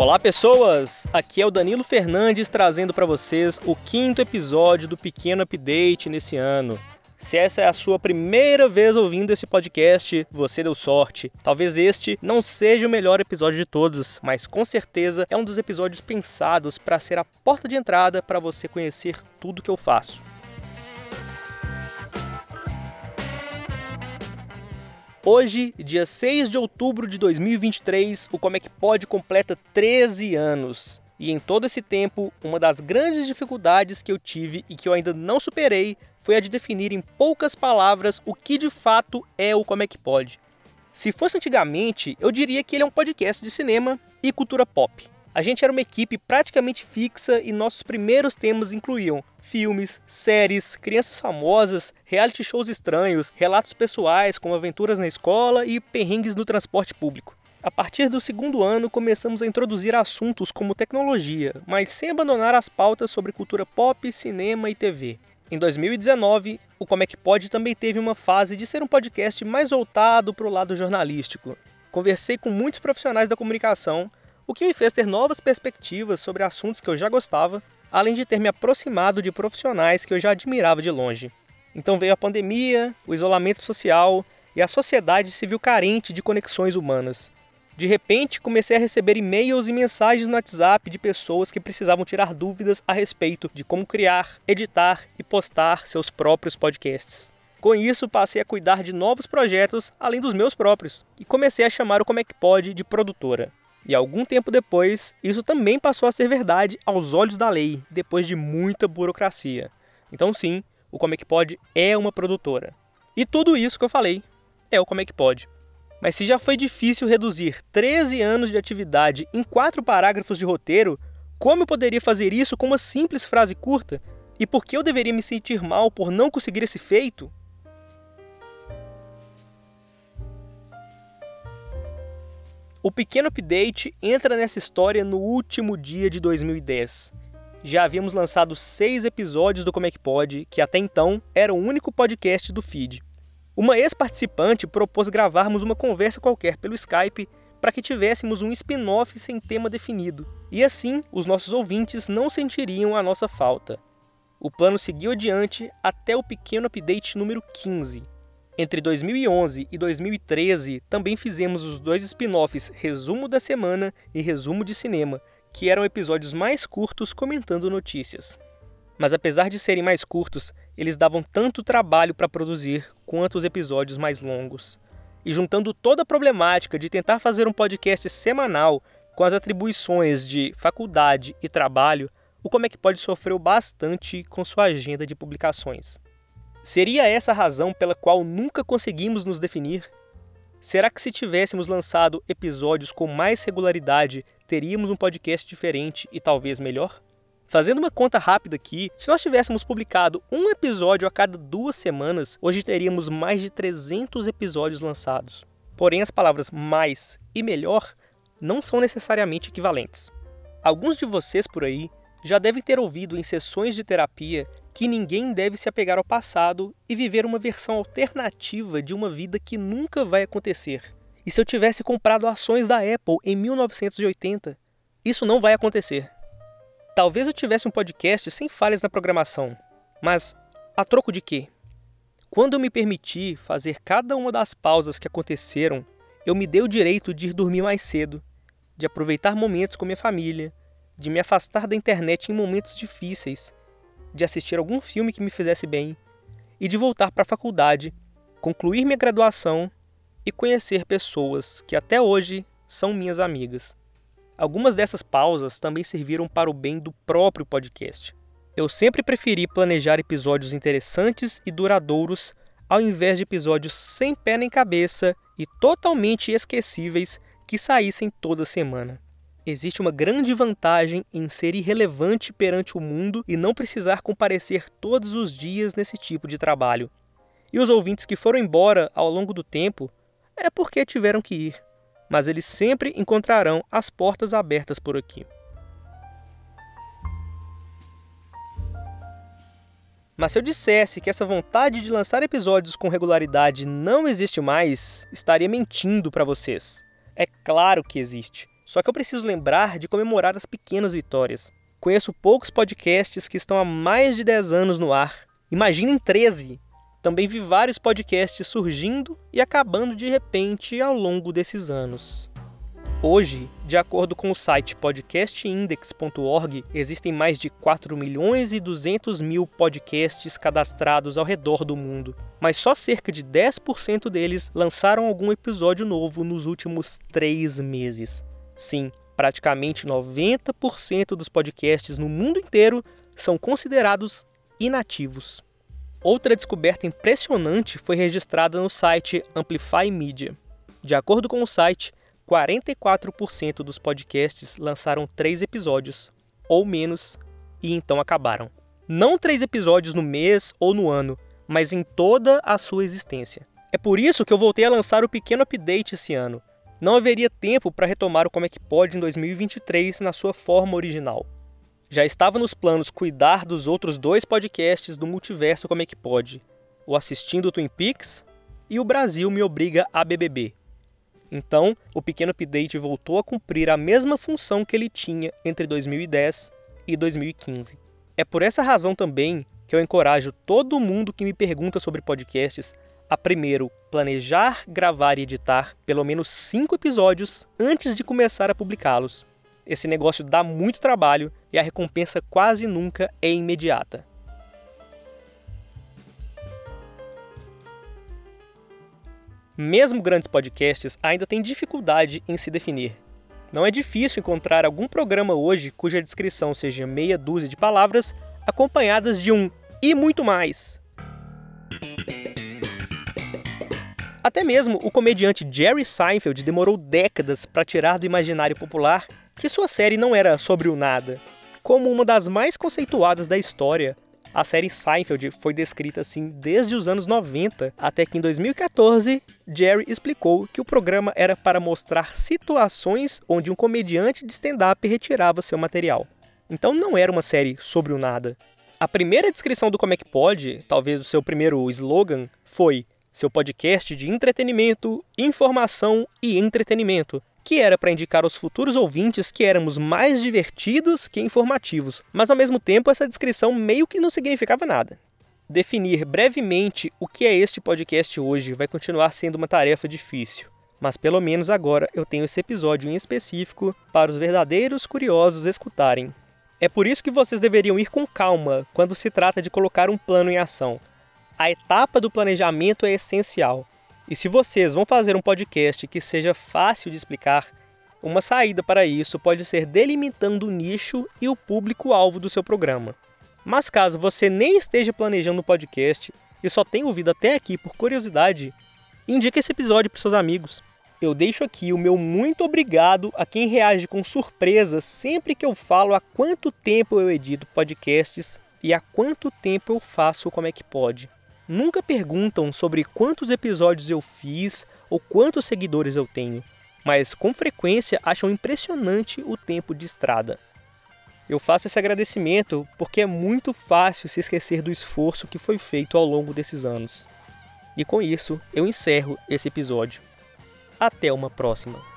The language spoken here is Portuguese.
Olá, pessoas! Aqui é o Danilo Fernandes trazendo para vocês o quinto episódio do Pequeno Update nesse ano. Se essa é a sua primeira vez ouvindo esse podcast, você deu sorte. Talvez este não seja o melhor episódio de todos, mas com certeza é um dos episódios pensados para ser a porta de entrada para você conhecer tudo que eu faço. Hoje, dia 6 de outubro de 2023, o Como é que Pode completa 13 anos. E em todo esse tempo, uma das grandes dificuldades que eu tive e que eu ainda não superei foi a de definir em poucas palavras o que de fato é o Como é que Pode. Se fosse antigamente, eu diria que ele é um podcast de cinema e cultura pop. A gente era uma equipe praticamente fixa e nossos primeiros temas incluíam filmes, séries, crianças famosas, reality shows estranhos, relatos pessoais como aventuras na escola e perrengues no transporte público. A partir do segundo ano, começamos a introduzir assuntos como tecnologia, mas sem abandonar as pautas sobre cultura pop, cinema e TV. Em 2019, o Como é que Pode também teve uma fase de ser um podcast mais voltado para o lado jornalístico. Conversei com muitos profissionais da comunicação o que me fez ter novas perspectivas sobre assuntos que eu já gostava, além de ter me aproximado de profissionais que eu já admirava de longe. Então veio a pandemia, o isolamento social e a sociedade se viu carente de conexões humanas. De repente, comecei a receber e-mails e mensagens no WhatsApp de pessoas que precisavam tirar dúvidas a respeito de como criar, editar e postar seus próprios podcasts. Com isso, passei a cuidar de novos projetos além dos meus próprios e comecei a chamar o Como é que Pode de produtora. E algum tempo depois, isso também passou a ser verdade aos olhos da lei, depois de muita burocracia. Então, sim, o Como é Pode é uma produtora. E tudo isso que eu falei é o Como é Pode. Mas se já foi difícil reduzir 13 anos de atividade em quatro parágrafos de roteiro, como eu poderia fazer isso com uma simples frase curta? E por que eu deveria me sentir mal por não conseguir esse feito? O pequeno update entra nessa história no último dia de 2010. Já havíamos lançado seis episódios do Como é que Pode, que até então era o único podcast do feed. Uma ex-participante propôs gravarmos uma conversa qualquer pelo Skype para que tivéssemos um spin-off sem tema definido, e assim os nossos ouvintes não sentiriam a nossa falta. O plano seguiu adiante até o pequeno update número 15, entre 2011 e 2013, também fizemos os dois spin-offs Resumo da Semana e Resumo de Cinema, que eram episódios mais curtos comentando notícias. Mas apesar de serem mais curtos, eles davam tanto trabalho para produzir quanto os episódios mais longos. E juntando toda a problemática de tentar fazer um podcast semanal com as atribuições de faculdade e trabalho, o Como é que pode sofreu bastante com sua agenda de publicações. Seria essa a razão pela qual nunca conseguimos nos definir? Será que se tivéssemos lançado episódios com mais regularidade, teríamos um podcast diferente e talvez melhor? Fazendo uma conta rápida aqui, se nós tivéssemos publicado um episódio a cada duas semanas, hoje teríamos mais de 300 episódios lançados. Porém, as palavras mais e melhor não são necessariamente equivalentes. Alguns de vocês por aí já devem ter ouvido em sessões de terapia que ninguém deve se apegar ao passado e viver uma versão alternativa de uma vida que nunca vai acontecer. E se eu tivesse comprado ações da Apple em 1980? Isso não vai acontecer. Talvez eu tivesse um podcast sem falhas na programação, mas a troco de quê? Quando eu me permiti fazer cada uma das pausas que aconteceram, eu me dei o direito de ir dormir mais cedo, de aproveitar momentos com minha família, de me afastar da internet em momentos difíceis de assistir algum filme que me fizesse bem e de voltar para a faculdade, concluir minha graduação e conhecer pessoas que até hoje são minhas amigas. Algumas dessas pausas também serviram para o bem do próprio podcast. Eu sempre preferi planejar episódios interessantes e duradouros ao invés de episódios sem pé nem cabeça e totalmente esquecíveis que saíssem toda semana. Existe uma grande vantagem em ser irrelevante perante o mundo e não precisar comparecer todos os dias nesse tipo de trabalho. E os ouvintes que foram embora ao longo do tempo é porque tiveram que ir, mas eles sempre encontrarão as portas abertas por aqui. Mas se eu dissesse que essa vontade de lançar episódios com regularidade não existe mais, estaria mentindo para vocês. É claro que existe Só que eu preciso lembrar de comemorar as pequenas vitórias. Conheço poucos podcasts que estão há mais de 10 anos no ar. Imaginem 13! Também vi vários podcasts surgindo e acabando de repente ao longo desses anos. Hoje, de acordo com o site podcastindex.org, existem mais de 4 milhões e 200 mil podcasts cadastrados ao redor do mundo, mas só cerca de 10% deles lançaram algum episódio novo nos últimos três meses. Sim, praticamente 90% dos podcasts no mundo inteiro são considerados inativos. Outra descoberta impressionante foi registrada no site Amplify Media. De acordo com o site, 44% dos podcasts lançaram três episódios, ou menos, e então acabaram. Não três episódios no mês ou no ano, mas em toda a sua existência. É por isso que eu voltei a lançar o pequeno update esse ano. Não haveria tempo para retomar o Como é que pode em 2023 na sua forma original. Já estava nos planos cuidar dos outros dois podcasts do multiverso Como é que pode, o Assistindo Twin Peaks e o Brasil me obriga a BBB. Então, o pequeno update voltou a cumprir a mesma função que ele tinha entre 2010 e 2015. É por essa razão também que eu encorajo todo mundo que me pergunta sobre podcasts a primeiro planejar, gravar e editar pelo menos cinco episódios antes de começar a publicá-los. Esse negócio dá muito trabalho e a recompensa quase nunca é imediata. Mesmo grandes podcasts ainda têm dificuldade em se definir. Não é difícil encontrar algum programa hoje cuja descrição seja meia dúzia de palavras acompanhadas de um e muito mais. Até mesmo o comediante Jerry Seinfeld demorou décadas para tirar do imaginário popular que sua série não era sobre o nada. Como uma das mais conceituadas da história, a série Seinfeld foi descrita assim desde os anos 90, até que em 2014, Jerry explicou que o programa era para mostrar situações onde um comediante de stand-up retirava seu material. Então não era uma série sobre o nada. A primeira descrição do Como é que Pode, talvez o seu primeiro slogan, foi seu podcast de entretenimento, informação e entretenimento, que era para indicar aos futuros ouvintes que éramos mais divertidos que informativos, mas ao mesmo tempo essa descrição meio que não significava nada. Definir brevemente o que é este podcast hoje vai continuar sendo uma tarefa difícil, mas pelo menos agora eu tenho esse episódio em específico para os verdadeiros curiosos escutarem. É por isso que vocês deveriam ir com calma quando se trata de colocar um plano em ação. A etapa do planejamento é essencial e se vocês vão fazer um podcast que seja fácil de explicar, uma saída para isso pode ser delimitando o nicho e o público-alvo do seu programa. Mas caso você nem esteja planejando um podcast e só tenha ouvido até aqui por curiosidade, indique esse episódio para seus amigos. Eu deixo aqui o meu muito obrigado a quem reage com surpresa sempre que eu falo há quanto tempo eu edito podcasts e há quanto tempo eu faço Como é que pode nunca perguntam sobre quantos episódios eu fiz ou quantos seguidores eu tenho, mas com frequência acham impressionante o tempo de estrada. Eu faço esse agradecimento porque é muito fácil se esquecer do esforço que foi feito ao longo desses anos. E com isso, eu encerro esse episódio. Até uma próxima.